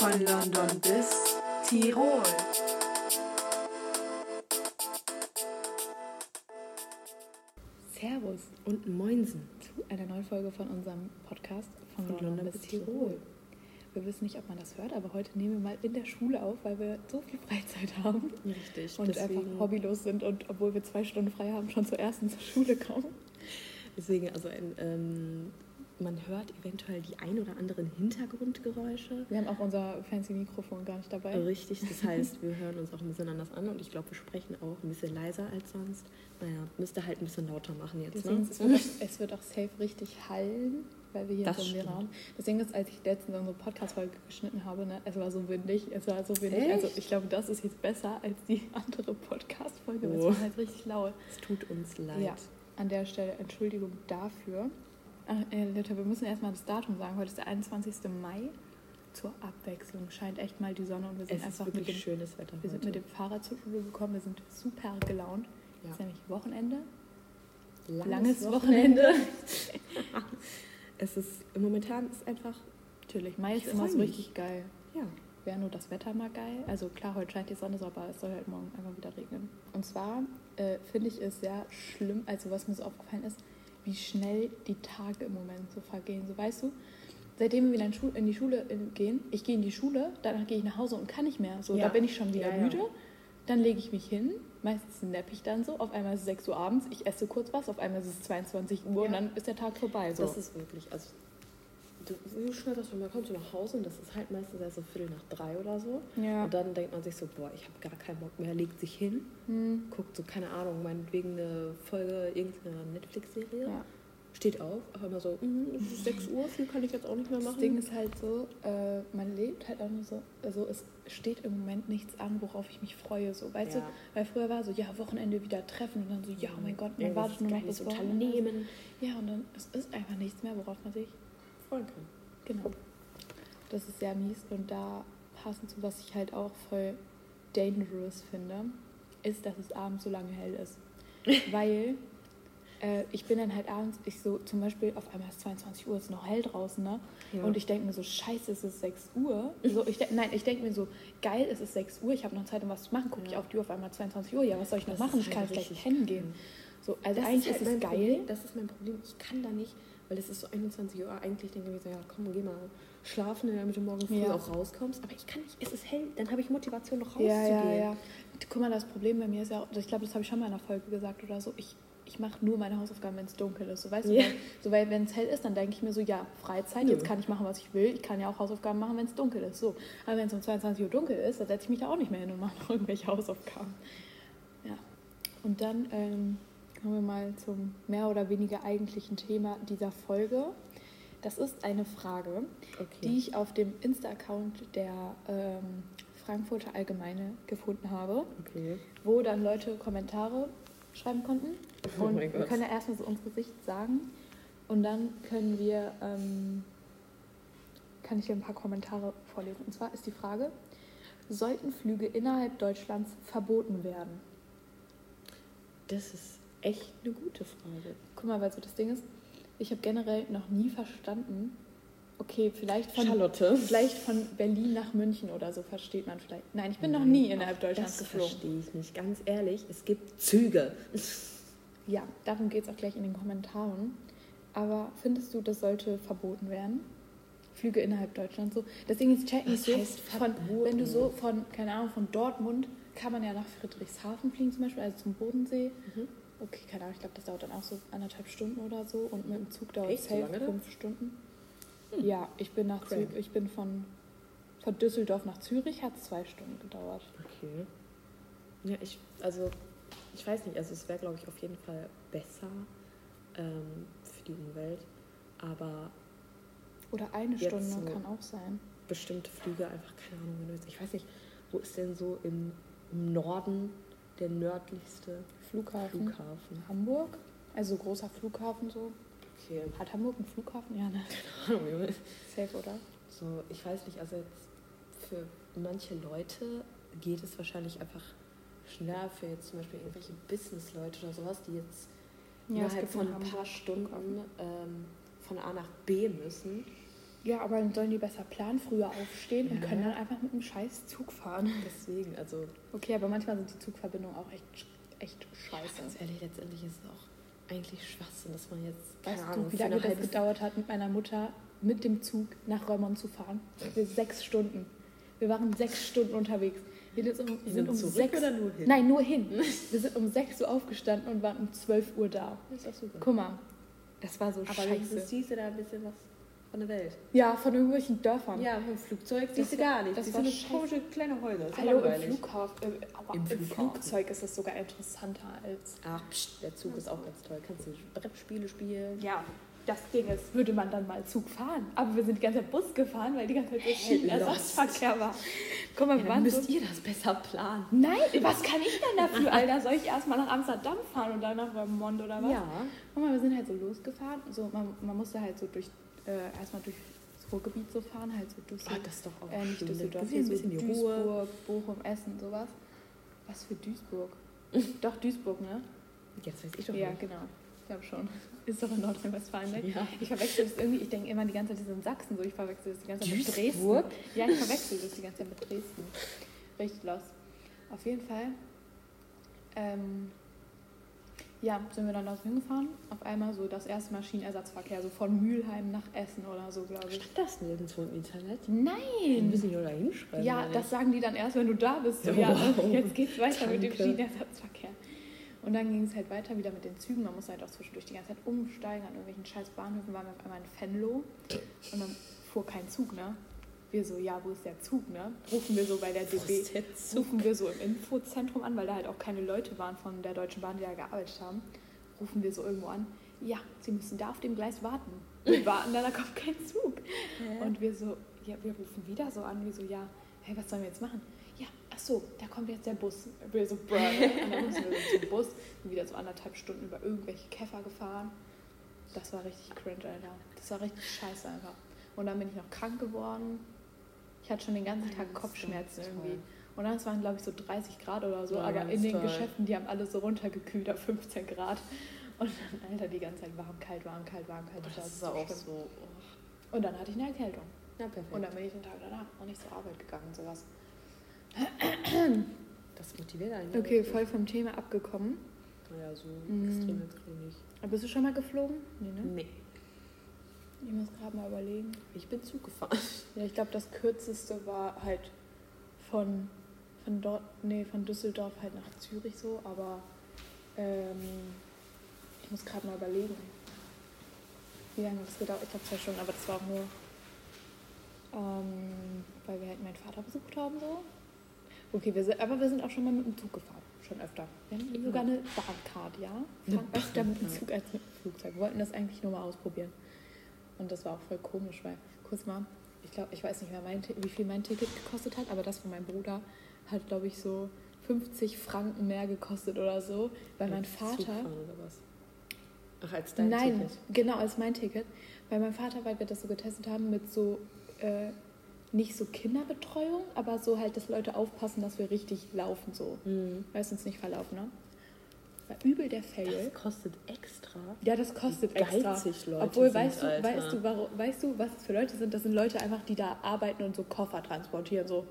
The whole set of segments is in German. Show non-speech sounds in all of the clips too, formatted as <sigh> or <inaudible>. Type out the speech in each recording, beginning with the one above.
Von London bis Tirol. Servus Und Moinsen. zu einer neuen Folge von unserem Podcast von, Von London, London bis Tirol. Tirol. Wir wissen nicht, ob man das hört, aber heute nehmen wir mal in der Schule auf, weil wir so viel Freizeit haben Richtig. und einfach hobbylos sind und obwohl wir zwei Stunden frei haben, schon zur ersten zur Schule kommen. deswegen, also ein, ähm, man hört eventuell die ein oder anderen Hintergrundgeräusche. Wir haben auch unser fancy Mikrofon gar nicht dabei. Richtig, das <laughs> heißt, wir hören uns auch ein bisschen anders an und ich glaube, wir sprechen auch ein bisschen leiser als sonst. Naja, müsste halt ein bisschen lauter machen jetzt. Deswegen, Ne? es, wird auch, es wird auch safe richtig hallen, weil wir hier Das so stimmt. Raum. Deswegen ist, als ich letztens unsere Podcast-Folge geschnitten habe, ne, es war so windig, es war so windig. Echt? Also ich glaube, das ist jetzt besser als die <laughs> andere Podcast-Folge, weil es Oh. war halt richtig laut. Es tut uns leid. Ja, an der Stelle Entschuldigung dafür. Ach, äh, Leute, wir müssen erstmal das Datum sagen. Heute ist der 21. Mai. Zur Abwechslung scheint echt mal die Sonne und wir sind Es ist einfach mit dem, schönes Wetter wir sind heute. mit dem Fahrrad zur Schule gekommen. Wir sind super gelaunt. Es Ja. ist nämlich Wochenende. Langes, Langes Wochenende. Wochenende. <laughs> es ist, momentan ist einfach, Natürlich, Mai ist immer so richtig geil. ja, Wäre nur das Wetter mal geil. Also klar, heute scheint die Sonne, so, aber es soll halt morgen einfach wieder regnen. Und zwar äh, finde ich es sehr schlimm, also was mir so aufgefallen ist, wie schnell die Tage im Moment so vergehen. So weißt du, seitdem wir wieder in, die Schule in, gehen, ich gehe in die Schule, danach gehe ich nach Hause und kann nicht mehr. So, Ja. da bin ich schon wieder Ja, ja. müde. Dann lege ich mich hin, meistens nappe ich dann so, auf einmal ist es 6 Uhr abends, ich esse kurz was, auf einmal ist es 22 Uhr und Ja. dann ist der Tag vorbei. So. das ist wirklich, also wie schnell sagst, man kommt so nach Hause und das ist halt meistens erst so Viertel nach drei oder so. ja. Und dann denkt man sich so, boah, ich habe gar keinen Bock mehr, legt sich hin, Hm. guckt so, keine Ahnung, meinetwegen eine Folge irgendeiner Netflix-Serie, ja. steht auf, aber immer so, mhm, es ist 6 Uhr, viel kann ich jetzt auch nicht mehr machen. Das Ding ist halt so, äh, man lebt halt auch nur so, also es steht im Moment nichts an, worauf ich mich freue, so, weißt Ja. du? Weil früher war so, ja, Wochenende wieder treffen und dann so, ja, oh mein Gott, man Irgendwas wartet nur noch Wochenende. ist. Unternehmen. Ja, und dann, es ist einfach nichts mehr, worauf man sich, Kann. genau. Das ist sehr mies und da passend zu, was ich halt auch voll dangerous finde, ist, dass es abends so lange hell ist. <laughs> Weil äh, ich bin dann halt abends, ich so zum Beispiel, auf einmal ist 22 Uhr, es ist noch hell draußen, ne? Ja. Und ich denke mir so, scheiße, es ist 6 Uhr. So, ich nein, ich denke mir so, geil, es ist 6 Uhr, ich habe noch Zeit, um was zu machen. Gucke ich Ja. auf die Uhr auf einmal 22 Uhr, ja, was soll ich noch Das machen? ist Ich kann halt vielleicht richtig pennen gehen. So, also eigentlich ist, halt mein es geil. Problem, das ist mein Problem. Ich kann da nicht, weil es ist so 21 Uhr. Eigentlich denke ich mir so, ja, komm, geh mal schlafen, damit du morgen früh Ja. auch rauskommst. Aber ich kann nicht, es ist hell, dann habe ich Motivation, noch Ja, rauszugehen. ja, ja. Guck mal, das Problem bei mir ist ja, auch- ich glaube, das habe ich schon mal in einer Folge gesagt oder so, ich, ich mache nur meine Hausaufgaben, wenn es dunkel ist. So, weißt du, Ja. weil, so, weil wenn es hell ist, dann denke ich mir so, ja, Freizeit, Nö. jetzt kann ich machen, was ich will. Ich kann ja auch Hausaufgaben machen, wenn es dunkel ist. So. Aber wenn es um 22 Uhr dunkel ist, dann setze ich mich da auch nicht mehr hin und mache noch <laughs> irgendwelche Hausaufgaben. Ja. Und dann ähm, kommen wir mal zum mehr oder weniger eigentlichen Thema dieser Folge. Das ist eine Frage, Okay. die ich auf dem Insta-Account der ähm, Frankfurter Allgemeine gefunden habe, okay. wo dann Leute Kommentare schreiben konnten. Oh Und wir Gott. können ja erstmal so unsere Sicht sagen. Und dann können wir, ähm, kann ich dir ein paar Kommentare vorlesen. Und zwar ist die Frage, sollten Flüge innerhalb Deutschlands verboten werden? Das ist echt eine gute Frage. Guck mal, weil so das Ding ist, ich habe generell noch nie verstanden, okay, vielleicht von, Charlotte. vielleicht von Berlin nach München oder so versteht man vielleicht. Nein, ich bin noch Nein, nie innerhalb Deutschlands Das geflogen. verstehe ich nicht. Ganz ehrlich, es gibt Züge. <laughs> Ja, darum geht es auch gleich in den Kommentaren. Aber findest du, das sollte verboten werden? Flüge innerhalb Deutschlands so. Das Ding ist, check nicht so, von, wenn du so von, keine Ahnung, von Dortmund kann man ja nach Friedrichshafen fliegen zum Beispiel, also zum Bodensee. Mhm. Okay, keine Ahnung, ich glaube, das dauert dann auch so anderthalb Stunden oder so und mit dem Zug dauert es so dann? fünf Stunden. Ja, ich bin nach. Zü ich bin von, von Düsseldorf nach Zürich, hat es zwei Stunden gedauert. Okay. Ja, ich, also, ich weiß nicht, also es wäre, glaube ich, auf jeden Fall besser ähm, für die Umwelt, aber Oder eine Stunde so. kann auch sein. bestimmte Flüge einfach, keine Ahnung, wenn du jetzt, ich weiß nicht, wo ist denn so im, im Norden der nördlichste Flughafen. Flughafen? Hamburg, also großer Flughafen so. Okay, Hat Hamburg einen Flughafen? Ja, ne? <laughs> keine Ahnung. Safe, oder? So, ich weiß nicht, also jetzt für manche Leute geht es wahrscheinlich einfach schneller für jetzt zum Beispiel irgendwelche Business-Leute oder sowas, die jetzt Ja, innerhalb von in ein paar Stunden ähm, von A nach B müssen. Ja, aber dann sollen die besser planen, früher aufstehen und Ja. können dann einfach mit einem scheiß Zug fahren. Deswegen, also Okay, aber manchmal sind die Zugverbindungen auch echt, echt scheiße. ganz ehrlich, letztendlich ist es auch eigentlich Schwachsinn, dass man jetzt, keine Weißt Ahnung, du, wie lange das gedauert hat, mit meiner Mutter mit dem Zug nach Reumont zu fahren? Wir sechs Stunden. Wir waren sechs Stunden unterwegs. Wir sind um, Wir sind um sechs, oder nur hin? Nein, nur hin. <laughs> Wir sind um 6 Uhr aufgestanden und waren um 12 Uhr da. ist auch super. Guck mal, das war so Aber scheiße. wenigstens siehst du da ein bisschen was von der Welt. Ja, von irgendwelchen Dörfern. Ja, vom Flugzeug Das siehst du gar nicht. das Das sind scheiße. komische kleine Häuser. Das Hallo, im. Flughafen, äh, aber Im im, Flughafen. Flugzeug ist es sogar interessanter als. Ach, pst, der Zug ist auch ganz toll. Kannst du Brettspiele spielen? Ja, das Ding ist, würde man dann mal Zug fahren. Aber wir sind die ganze Zeit Bus gefahren, weil die ganze Zeit so Schienenersatzverkehr war. Guck mal, Ja, dann müsst so, ihr das besser planen. Nein, was kann ich denn dafür, <laughs> Alter? Soll ich erstmal nach Amsterdam fahren und dann nach Vermont oder was? Ja. Guck mal, wir sind halt so losgefahren. So, man, man musste halt so durch, äh, erstmal durch das Ruhrgebiet so fahren, halt so so, Ah, das ist doch auch äh, nicht schön. Düsseldorf, hier so bisschen die Ruhe. Duisburg, Bochum, Essen, sowas. Was für Duisburg? <laughs> Doch, Duisburg, ne? Jetzt weiß ich doch Ja, nicht. genau. Ich glaube schon. <laughs> Ist doch in Nordrhein-Westfalen, ne? Ja. Ich verwechsel das irgendwie, ich denke immer die ganze Zeit, das ist in Sachsen so, ich verwechsel das die ganze Zeit mit Duisburg? Dresden. Ja, ich verwechsel das die ganze Zeit mit Dresden. Richtig los. Auf jeden Fall, ähm, ja, sind wir dann da hingefahren. Auf einmal so das erste Mal Schienenersatzverkehr, so von Mülheim nach Essen oder so, glaube ich. Stand das nirgendwo im Internet? Wir Nein! müssen die nur da hinschreiben. Ja, das sagen die dann erst, wenn du da bist. So, Ja, ja, wow. jetzt geht's weiter mit dem Danke. Schienenersatzverkehr. Und dann ging es halt weiter wieder mit den Zügen. Man musste halt auch zwischendurch die ganze Zeit umsteigen. An irgendwelchen scheiß Bahnhöfen waren wir auf einmal in Venlo. Und dann fuhr kein Zug, ne? Wir so, ja, wo ist der Zug, ne? Rufen wir so bei der DB, der rufen wir so im Infozentrum an, weil da halt auch keine Leute waren von der Deutschen Bahn, die da gearbeitet haben. Rufen wir so irgendwo an, ja, sie müssen da auf dem Gleis warten. Wir <laughs> warten, da da kommt kein Zug. Und wir so, ja, wir rufen wieder so an, wir so, ja, hey, was sollen wir jetzt machen? Ja, ach so, da kommt jetzt der Bus. Wir so, bruh? <laughs> Und dann müssen wir so zum Bus, sind wieder so anderthalb Stunden über irgendwelche Käfer gefahren. Das war richtig cringe, Alter. Das war richtig scheiße einfach. Und dann bin ich noch krank geworden. Ich hatte schon den ganzen Tag Das ist Kopfschmerzen irgendwie. Und dann es waren, glaube ich, so 30 Grad oder so, Ja, aber in den toll. Geschäften, die haben alle so runtergekühlt auf 15 Grad. Und dann, Alter, die ganze Zeit warm, kalt, warm, kalt, warm, kalt. Das ist so auch schlimm. so. Oh. Und dann hatte ich eine Erkältung. Na, perfekt. Und dann bin ich den Tag danach noch nicht zur Arbeit gegangen und sowas. das motiviert eigentlich. Okay, voll vom Thema abgekommen. Naja, so Mm. extrem jetzt nicht. Aber bist du schon mal geflogen? Nee, ne? Nee, Ich muss gerade mal überlegen. ich bin Zug gefahren. <laughs> Ja, ich glaube, das kürzeste war halt von, von dort, nee, von Düsseldorf halt nach Zürich so, aber ähm, ich muss gerade mal überlegen. Wie lange das gedauert? Ich glaube zwei Stunden, aber das war auch nur, ähm, weil wir halt meinen Vater besucht haben so. Okay, wir sind, aber wir sind auch schon mal mit dem Zug gefahren, schon öfter. Wir haben Ja. sogar eine Bahncard, ja. Eine Fahren öfter mit dem. Zug als mit dem Flugzeug. Wir wollten das eigentlich nur mal ausprobieren. Und das war auch voll komisch, weil, kurz mal, ich glaube, ich weiß nicht mehr, mein, wie viel mein Ticket gekostet hat, aber das von meinem Bruder hat, glaube ich, so 50 Franken mehr gekostet oder so, weil mein Als Vater. Oder was? Ach, als dein Nein, Ticket. genau, als mein Ticket. Weil mein Vater, weil wir das so getestet haben, mit so, äh, nicht so Kinderbetreuung, aber so halt, dass Leute aufpassen, dass wir richtig laufen, so. Mhm. Weißt uns nicht verlaufen, ne? War übel der Fail. Das kostet extra. Ja, das kostet Wie extra. geizig Leute Obwohl, weißt, du, Alter. weißt, du, warum, weißt du, was es für Leute sind? Das sind Leute einfach, die da arbeiten und so Koffer transportieren. So.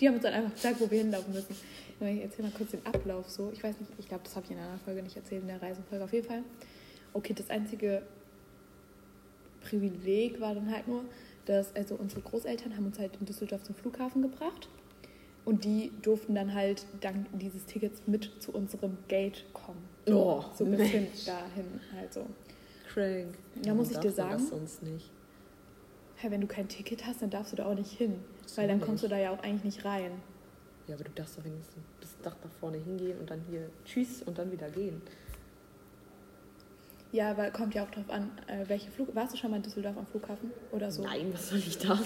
Die haben uns dann einfach gesagt, wo wir hinlaufen müssen. Ich erzähle mal kurz den Ablauf so. Ich weiß nicht, ich glaube, das habe ich in einer anderen Folge nicht erzählt, in der Reisenfolge auf jeden Fall. Okay, das einzige Privileg war dann halt nur, dass also unsere Großeltern haben uns halt in Düsseldorf zum Flughafen gebracht. Und die durften dann halt dank dieses Tickets mit zu unserem Gate kommen. Oh, so bis hin dahin halt so. Crank. Ja, muss ich dir sagen? Das sonst nicht. Hey, wenn du kein Ticket hast, dann darfst du da auch nicht hin. So Weil dann nicht. kommst du da ja auch eigentlich nicht rein. Ja, aber du darfst doch wenigstens bis Dach nach vorne hingehen und dann hier Tschüss und dann wieder gehen. Ja, aber kommt ja auch drauf an, äh, welche Flug. Warst du schon mal in Düsseldorf am Flughafen oder so? Nein, was soll ich da?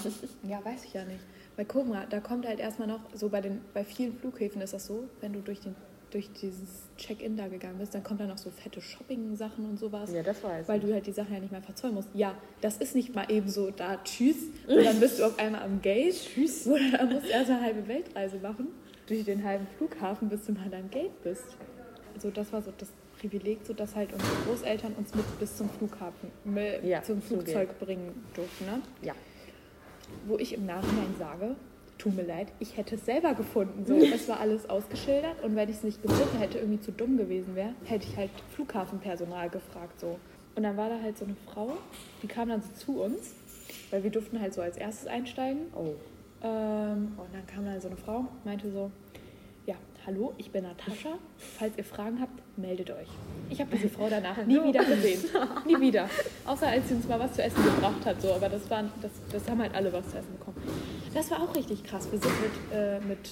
Ja, weiß ich ja nicht. Weil guck mal, da kommt halt erstmal noch, so bei den, bei vielen Flughäfen ist das so, wenn du durch den durch dieses Check-in da gegangen bist, dann kommt da noch so fette Shopping-Sachen und sowas. Ja, das weiß Weil du halt die Sachen ja nicht mehr verzollen musst. Ja, das ist nicht mal eben so da, tschüss, und dann bist du auf einmal am Gate. <laughs> Tschüss. Oder dann musst du erst eine halbe Weltreise machen, durch den halben Flughafen, bis du mal am Gate bist. Also das war so das Privileg, so dass halt unsere Großeltern uns mit bis zum Flughafen, mit Ja, zum Flugzeug bringen durften. Ne? Ja. Wo ich im Nachhinein sage, tut mir leid, ich hätte es selber gefunden. So, es war alles ausgeschildert und wenn ich es nicht gefunden hätte, irgendwie zu dumm gewesen wäre, hätte ich halt Flughafenpersonal gefragt. So. Und dann war da halt so eine Frau, die kam dann so zu uns, weil wir durften halt so als erstes einsteigen. Oh. Ähm, und dann kam dann so eine Frau, meinte so, hallo, ich bin Natascha. Falls ihr Fragen habt, meldet euch. Ich habe diese Frau danach nie wieder gesehen. <laughs> Nie wieder. Außer als sie uns mal was zu essen gebracht hat. So. Aber das, waren, das, das haben halt alle was zu essen bekommen. Das war auch richtig krass. Wir sind mit, äh, mit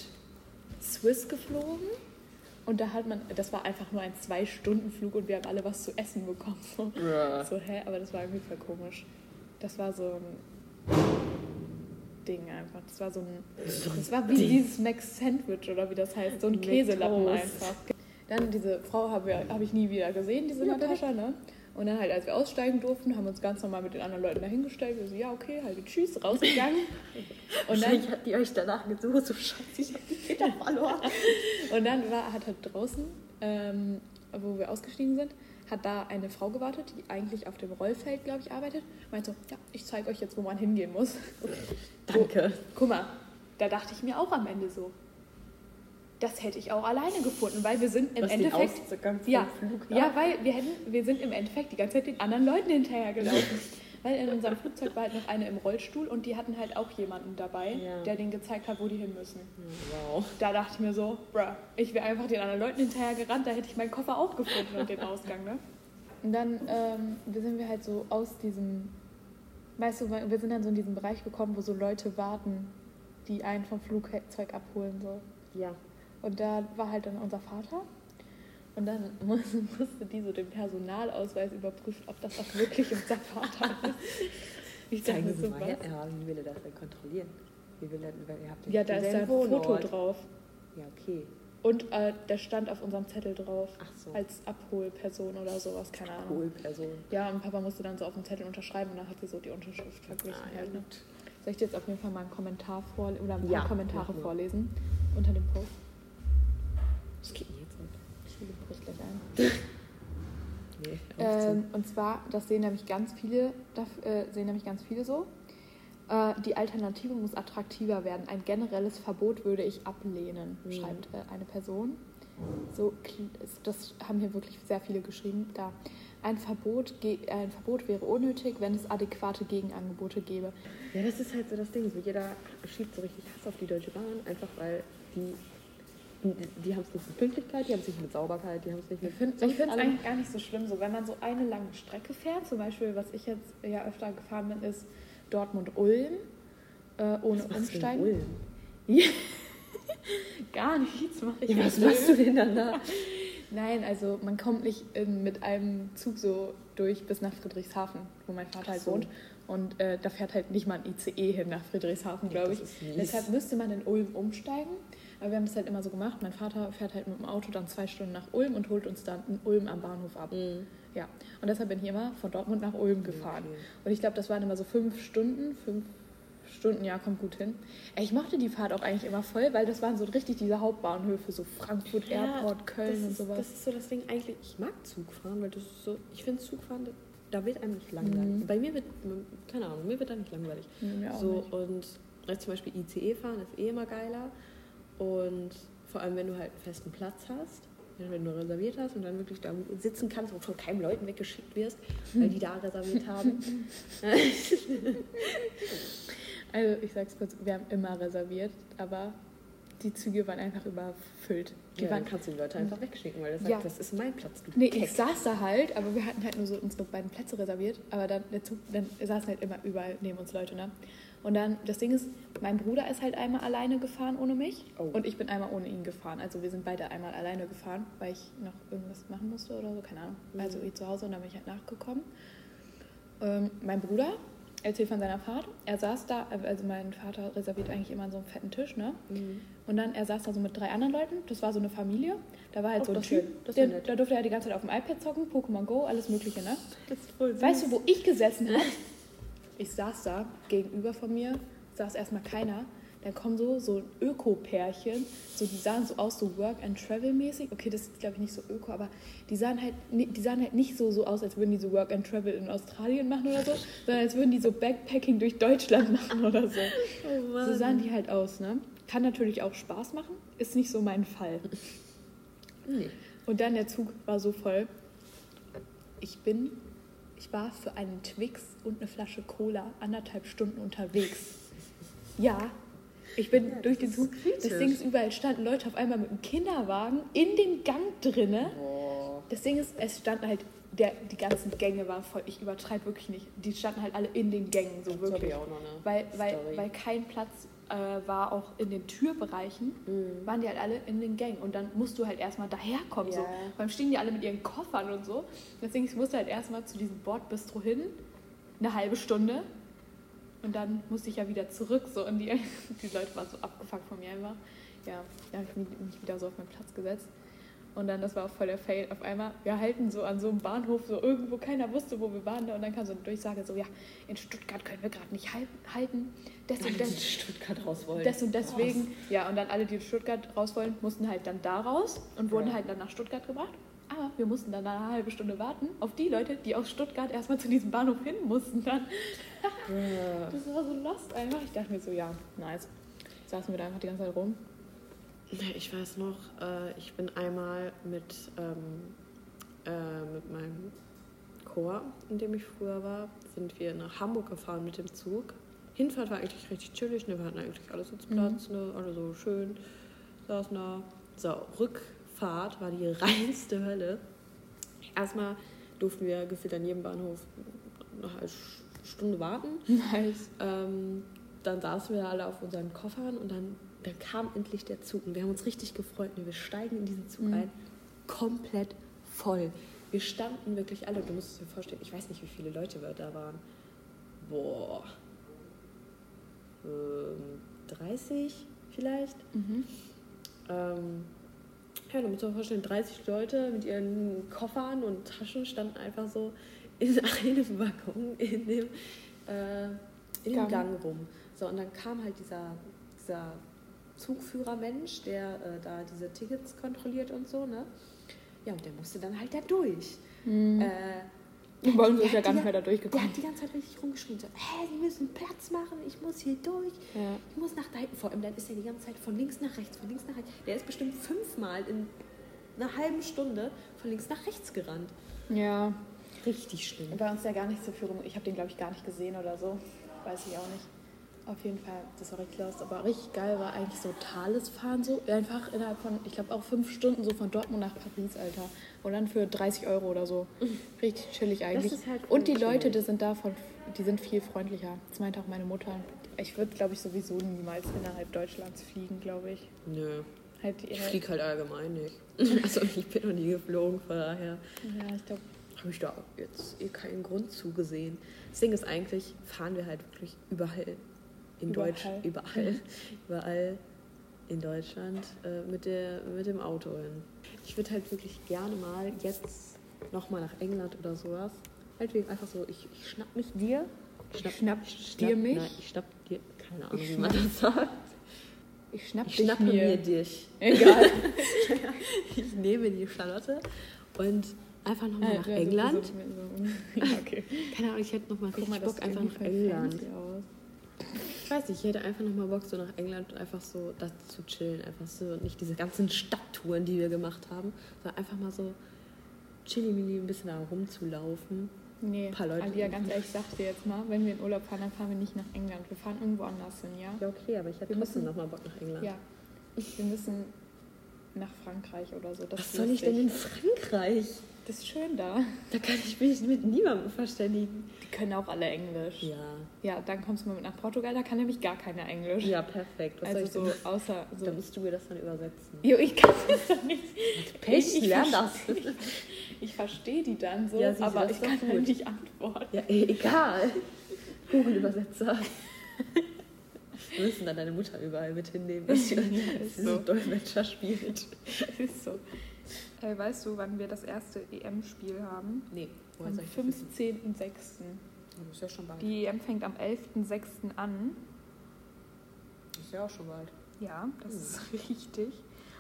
Swiss geflogen. Und da hat man, das war einfach nur ein Zwei-Stunden-Flug und wir haben alle was zu essen bekommen. So, Ja. so hä, aber das war irgendwie voll komisch. Das war so ein Ding einfach. Das war so ein, das war wie dieses Max Sandwich oder wie das heißt, so ein Käselappen einfach. Dann diese Frau habe hab ich nie wieder gesehen, diese Natascha, ne? Und dann halt, als wir aussteigen durften, haben wir uns ganz normal mit den anderen Leuten dahingestellt. Wir so, ja, okay, halt tschüss, rausgegangen. <laughs> Und dann, hat die euch danach gesucht, so scheiße, ich hab die Kinder verloren. <laughs> Und dann war, hat halt draußen, ähm, wo wir ausgestiegen sind, hat da eine Frau gewartet, die eigentlich auf dem Rollfeld, glaube ich, arbeitet. Meint so, ja, ich zeige euch jetzt, wo man hingehen muss. <laughs> Danke. Guck mal, da dachte ich mir auch am Ende so, das hätte ich auch alleine gefunden, weil wir sind im Was Endeffekt... Ja, Flug ja, ab. weil wir, hätten, wir sind im Endeffekt die ganze Zeit den anderen Leuten hinterhergelaufen. <laughs> weil in unserem Flugzeug war halt noch eine im Rollstuhl und die hatten halt auch jemanden dabei, Ja. der denen gezeigt hat, wo die hin müssen. Wow. Da dachte ich mir so, bruh, ich wäre einfach den anderen Leuten hinterher gerannt, da hätte ich meinen Koffer auch gefunden und den Ausgang, ne? Und dann ähm, sind wir halt so aus diesem, weißt du, wir sind dann so in diesen Bereich gekommen, wo so Leute warten, die einen vom Flugzeug abholen, so. Ja. Und da war halt dann unser Vater. Und dann muss- musste die so den Personalausweis überprüfen, ob das auch wirklich unser Vater ist. <laughs> Ich dachte Zeigen mir Sie so, mal her. was? Ja, wie will er das denn kontrollieren? Wie will er, ihr habt Ja, da ist ein denselben Foto Wohnort. drauf. Ja, okay. Und äh, der stand auf unserem Zettel drauf. Ach so. Als Abholperson oder sowas, keine Ahnung. Cool, Person. Ja, und Papa musste dann so auf dem Zettel unterschreiben und dann hat sie so die Unterschrift verglichen. Ah, ja, halt, ne? Soll ich dir jetzt auf jeden Fall mal einen Kommentar vorlesen oder ein paar Ja, Kommentare vorlesen unter dem Post? Was geht denn jetzt ab? Ich bricht gleich ein. Nee, Ähm, und zwar, das sehen nämlich ganz viele, das, äh, sehen nämlich ganz viele so. Äh, die Alternative muss attraktiver werden. Ein generelles Verbot würde ich ablehnen, Mhm. schreibt äh, eine Person. So, das haben hier wirklich sehr viele geschrieben. Da. Ein Verbot, ein Verbot wäre unnötig, wenn es adäquate Gegenangebote gäbe. Ja, das ist halt so das Ding. So jeder schiebt so richtig Hass auf die Deutsche Bahn, einfach weil die, die, haben es nicht mit Pünktlichkeit, die haben es nicht mit Sauberkeit, die haben es nicht mit Ich finde es eigentlich gar nicht so schlimm, so wenn man so eine lange Strecke fährt, zum Beispiel, was ich jetzt ja öfter gefahren bin, ist Dortmund-Ulm, äh, ohne Was machst du in Umsteigen. Ulm? <laughs> Gar nichts mache ich. Ja, was machst du denn dann da? <laughs> Nein, also man kommt nicht in, mit einem Zug so durch bis nach Friedrichshafen, wo mein Vater halt so. wohnt. Und äh, da fährt halt nicht mal ein ICE hin nach Friedrichshafen, glaube ich. Deshalb müsste man in Ulm umsteigen. Aber wir haben das halt immer so gemacht. Mein Vater fährt halt mit dem Auto dann zwei Stunden nach Ulm und holt uns dann in Ulm am Bahnhof ab. Mhm. Ja, und deshalb bin ich immer von Dortmund nach Ulm gefahren. Okay. Und ich glaube, das waren immer so fünf Stunden, fünf Stunden, ja, kommt gut hin. Ich mochte die Fahrt auch eigentlich immer voll, weil das waren so richtig diese Hauptbahnhöfe, so Frankfurt, Airport, Köln das und ist, sowas. Das ist so das Ding eigentlich. Ich mag Zugfahren, weil das ist so. Ich finde Zugfahren, da, wird einem nicht langweilig. Mhm. Bei mir wird, keine Ahnung, mir wird da nicht langweilig. Nee, so nicht. und zum Beispiel ICE fahren ist eh immer geiler. Und vor allem, wenn du halt einen festen Platz hast, wenn du reserviert hast und dann wirklich da sitzen kannst und von keinem Leuten weggeschickt wirst, weil die da reserviert haben. <laughs> Also ich sag's kurz, wir haben immer reserviert, aber die Züge waren einfach überfüllt. Die Ja, waren dann kannst du die Leute einfach wegschicken, weil das Ja. sagt, das ist mein Platz. Du Nee, Keck. ich saß da halt, aber wir hatten halt nur so unsere beiden Plätze reserviert. Aber dann, der Zug, dann saßen halt immer überall neben uns Leute, ne? Und dann, das Ding ist, mein Bruder ist halt einmal alleine gefahren ohne mich Oh. und ich bin einmal ohne ihn gefahren. Also wir sind beide einmal alleine gefahren, weil ich noch irgendwas machen musste oder so, keine Ahnung. Mhm. Also ich zu Hause und dann bin ich halt nachgekommen. Ähm, mein Bruder erzählt von seiner Fahrt. Er saß da, also mein Vater reserviert eigentlich immer so einen fetten Tisch, ne? Mhm. Und dann, er saß da so mit drei anderen Leuten. Das war so eine Familie. Da war halt Oh, so ein Typ. der, da durfte er die ganze Zeit auf dem iPad zocken, Pokémon Go, alles Mögliche, ne? Das ist voll süß. Weißt du, wo ich gesessen habe? <laughs> Ich saß da, gegenüber von mir saß erstmal keiner. dann kommen so, so Öko-Pärchen, so, die sahen so aus, so Work-and-Travel-mäßig. Okay, das ist, glaube ich, nicht so öko, aber die sahen halt, die sahen halt nicht so, so aus, als würden die so Work-and-Travel in Australien machen oder so, <laughs> sondern als würden die so Backpacking durch Deutschland machen oder so. <laughs> Oh So sahen die halt aus, ne? Kann natürlich auch Spaß machen, ist nicht so mein Fall. Nee. Und dann der Zug war so voll. Ich bin, ich war für einen Twix und eine Flasche Cola anderthalb Stunden unterwegs. Ja, ich bin durch den Zug. Das. Ding ist, überall standen Leute auf einmal mit einem Kinderwagen in dem Gang drinne. Boah. Das Ding ist, es standen halt, der, die ganzen Gänge waren voll, ich übertreibe wirklich nicht. Die standen halt alle in den Gängen, so Das wirklich. ich auch noch eine Weil, weil, Story. weil kein Platz äh, war, auch in den Türbereichen, Mhm. waren die halt alle in den Gängen. Und dann musst du halt erstmal daherkommen. So. Ja. Beim stehen die alle mit ihren Koffern und so. Deswegen, ich musste halt erstmal zu diesem Bordbistro hin, eine halbe Stunde. Und dann musste ich ja wieder zurück. So. Und die, <laughs> die Leute waren so abgefuckt von mir einfach. Ja, da habe ich mich wieder so auf meinen Platz gesetzt. Und dann, das war auch voll der Fail. Auf einmal, wir halten so an so einem Bahnhof, so irgendwo, keiner wusste, wo wir waren. Und dann kam so eine Durchsage, so, ja, in Stuttgart können wir gerade nicht hal- halten. Des Alle, und die des, in Stuttgart raus wollen. des und deswegen. Ja, und dann alle, die in Stuttgart raus wollen, mussten halt dann da raus und wurden Ja. halt dann nach Stuttgart gebracht. Aber wir mussten dann eine halbe Stunde warten auf die Leute, die aus Stuttgart erstmal zu diesem Bahnhof hin mussten. Dann. <laughs> Das war so lost einfach. Ich dachte mir so, ja, nice. Saßen wir da einfach die ganze Zeit rum. Ich weiß noch, äh, ich bin einmal mit, ähm, äh, mit meinem Chor, in dem ich früher war, sind wir nach Hamburg gefahren mit dem Zug. Hinfahrt war eigentlich richtig chillig, ne? wir hatten eigentlich alle Sitzplatz, ne? alle so schön, saßen da. So, Rückfahrt war die <laughs> reinste Hölle. Erstmal durften wir gefühlt an jedem Bahnhof eine halbe Stunde warten. <laughs> Nice. Ähm, dann saßen wir alle auf unseren Koffern und dann, dann kam endlich der Zug und wir haben uns richtig gefreut. Ne? Wir steigen in diesen Zug Mhm. ein, komplett voll. Wir standen wirklich alle, du musst es dir vorstellen, ich weiß nicht, wie viele Leute wir da waren. Boah. Ähm, 30 vielleicht? Mhm. Ähm, ja, du musst dir vorstellen, 30 Leute mit ihren Koffern und Taschen standen einfach so in <laughs> einem Waggon in dem, äh, in dem Gang. Gang rum. So, und dann kam halt dieser, dieser Zugführermensch, der äh, da diese Tickets kontrolliert und so, ne? Ja, und der musste dann halt da durch. Mhm. Äh, uns der ist ja hat gar die nicht mehr da Der durchgekommen. hat die ganze Zeit richtig rumgeschrien, so, hä, Sie müssen Platz machen, ich muss hier durch. Ja. Ich muss nach da hinten. Vor allem, dann ist er die ganze Zeit von links nach rechts, von links nach rechts. Der ist bestimmt fünfmal in einer halben Stunde von links nach rechts gerannt. ja. Richtig schlimm. Bei uns ja gar nicht zur Führung. Ich habe den, glaube ich, gar nicht gesehen oder so. Weiß ich auch nicht. Auf jeden Fall, das war richtig lost. Aber richtig geil war eigentlich so Thales fahren so. Einfach innerhalb von, ich glaube auch fünf Stunden so von Dortmund nach Paris, Alter. Und dann für 30 Euro oder so. <laughs> Richtig chillig eigentlich. halt Und die Leute, die sind davon, die sind viel freundlicher. Das meinte auch meine Mutter. Ich würde, glaube ich, sowieso niemals innerhalb Deutschlands fliegen, glaube ich. Nö. Halt, Ich äh, fliege halt allgemein nicht. <laughs> Also ich bin noch nie geflogen, von daher Ja, ich glaube, habe ich da jetzt eh keinen Grund zugesehen. Das Ding ist eigentlich, fahren wir halt wirklich überall in Überall. Deutsch, überall, überall in Deutschland äh, mit, der, mit dem Auto hin. Ich würde halt wirklich gerne mal jetzt nochmal nach England oder sowas. Halt wegen einfach so, ich, ich schnapp mich dir. Ich schnapp dir mich? Nein, ich schnapp dir, keine Ahnung, Ich wie man das sagt. ich schnapp Ich schnappe mir. mir dich. Egal. <laughs> Ich nehme die Charlotte und einfach nochmal nach Ja, so- England. so- so- Ja, okay. Keine Ahnung, ich hätte nochmal richtig mal, Bock einfach nach England. Ich weiß nicht, ich hätte einfach nochmal Bock, so nach England einfach so da zu chillen. Einfach so, nicht diese ganzen Stadttouren, die wir gemacht haben, sondern einfach mal so chilli ein bisschen da rumzulaufen. Nee, Ein paar Leute. Alia, ganz ehrlich, ich sag dir jetzt mal, wenn wir in Urlaub fahren, dann fahren wir nicht nach England. Wir fahren irgendwo anders hin, ja? Ja, okay, aber ich hätte Wir trotzdem nochmal Bock nach England. Ja. Wir müssen nach Frankreich oder so. Das Was soll ich denn in. Frankreich? Das ist schön da. Da kann ich mich mit niemandem verständigen. Die können auch alle Englisch. Ja. Ja, dann kommst du mal mit nach Portugal, da kann nämlich gar keiner Englisch. Ja, perfekt. Was also so ich denn? außer so. Da musst du mir das dann übersetzen. Jo, ich kann das doch nicht. Pech, ich lern das. verstehe- <laughs> Ich verstehe die dann so, Ja, aber das ich kann halt nicht antworten. Ja, e- egal. Google-Übersetzer. Wir müssen dann deine Mutter überall mit hinnehmen, dass sie <laughs> so. Dolmetscher spielt. ist so. Äh, weißt du, wann wir das erste EM-Spiel haben? Nee, woher Am soll ich das wissen? 15.06. Das ist ja schon bald. Die EM fängt am 11.06. an. Das ist ja auch schon bald. Ja, das ist <laughs> richtig.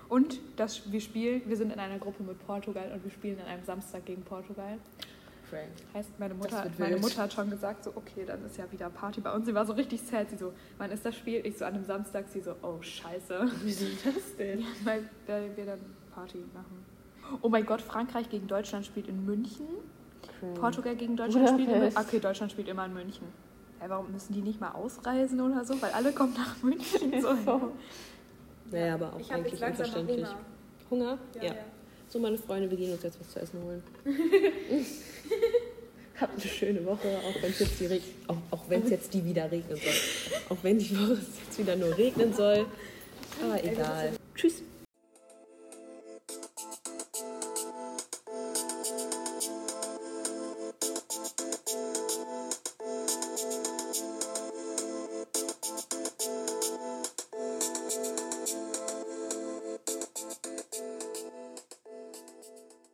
Und das, wir spielen, wir sind in einer Gruppe mit Portugal und wir spielen an einem Samstag gegen Portugal. Frank. Heißt, meine Mutter, meine. Mutter hat schon gesagt, so, okay, dann ist ja wieder Party bei uns. Sie war so richtig sad. Sie so, wann ist das Spiel? Ich so, an einem Samstag. Sie so, oh, scheiße. Wieso das denn? Ja, <laughs> weil, weil wir dann Party machen. Oh mein Gott, Frankreich gegen Deutschland spielt in München. Portugal gegen Deutschland spielt in München. Budapest. Okay, Deutschland spielt immer in München. Ja, warum müssen die nicht mal ausreisen oder so? Weil alle kommen nach München. <laughs> So. Naja, aber auch Ich habe eigentlich unverständlich. Hunger. Hunger? Ja, So, meine Freunde, wir gehen uns jetzt was zu essen holen. <laughs> Habt eine schöne Woche, auch wenn es jetzt, die auch, auch jetzt die wieder regnen soll. Auch wenn die Woche jetzt wieder nur regnen soll. Aber egal. Tschüss.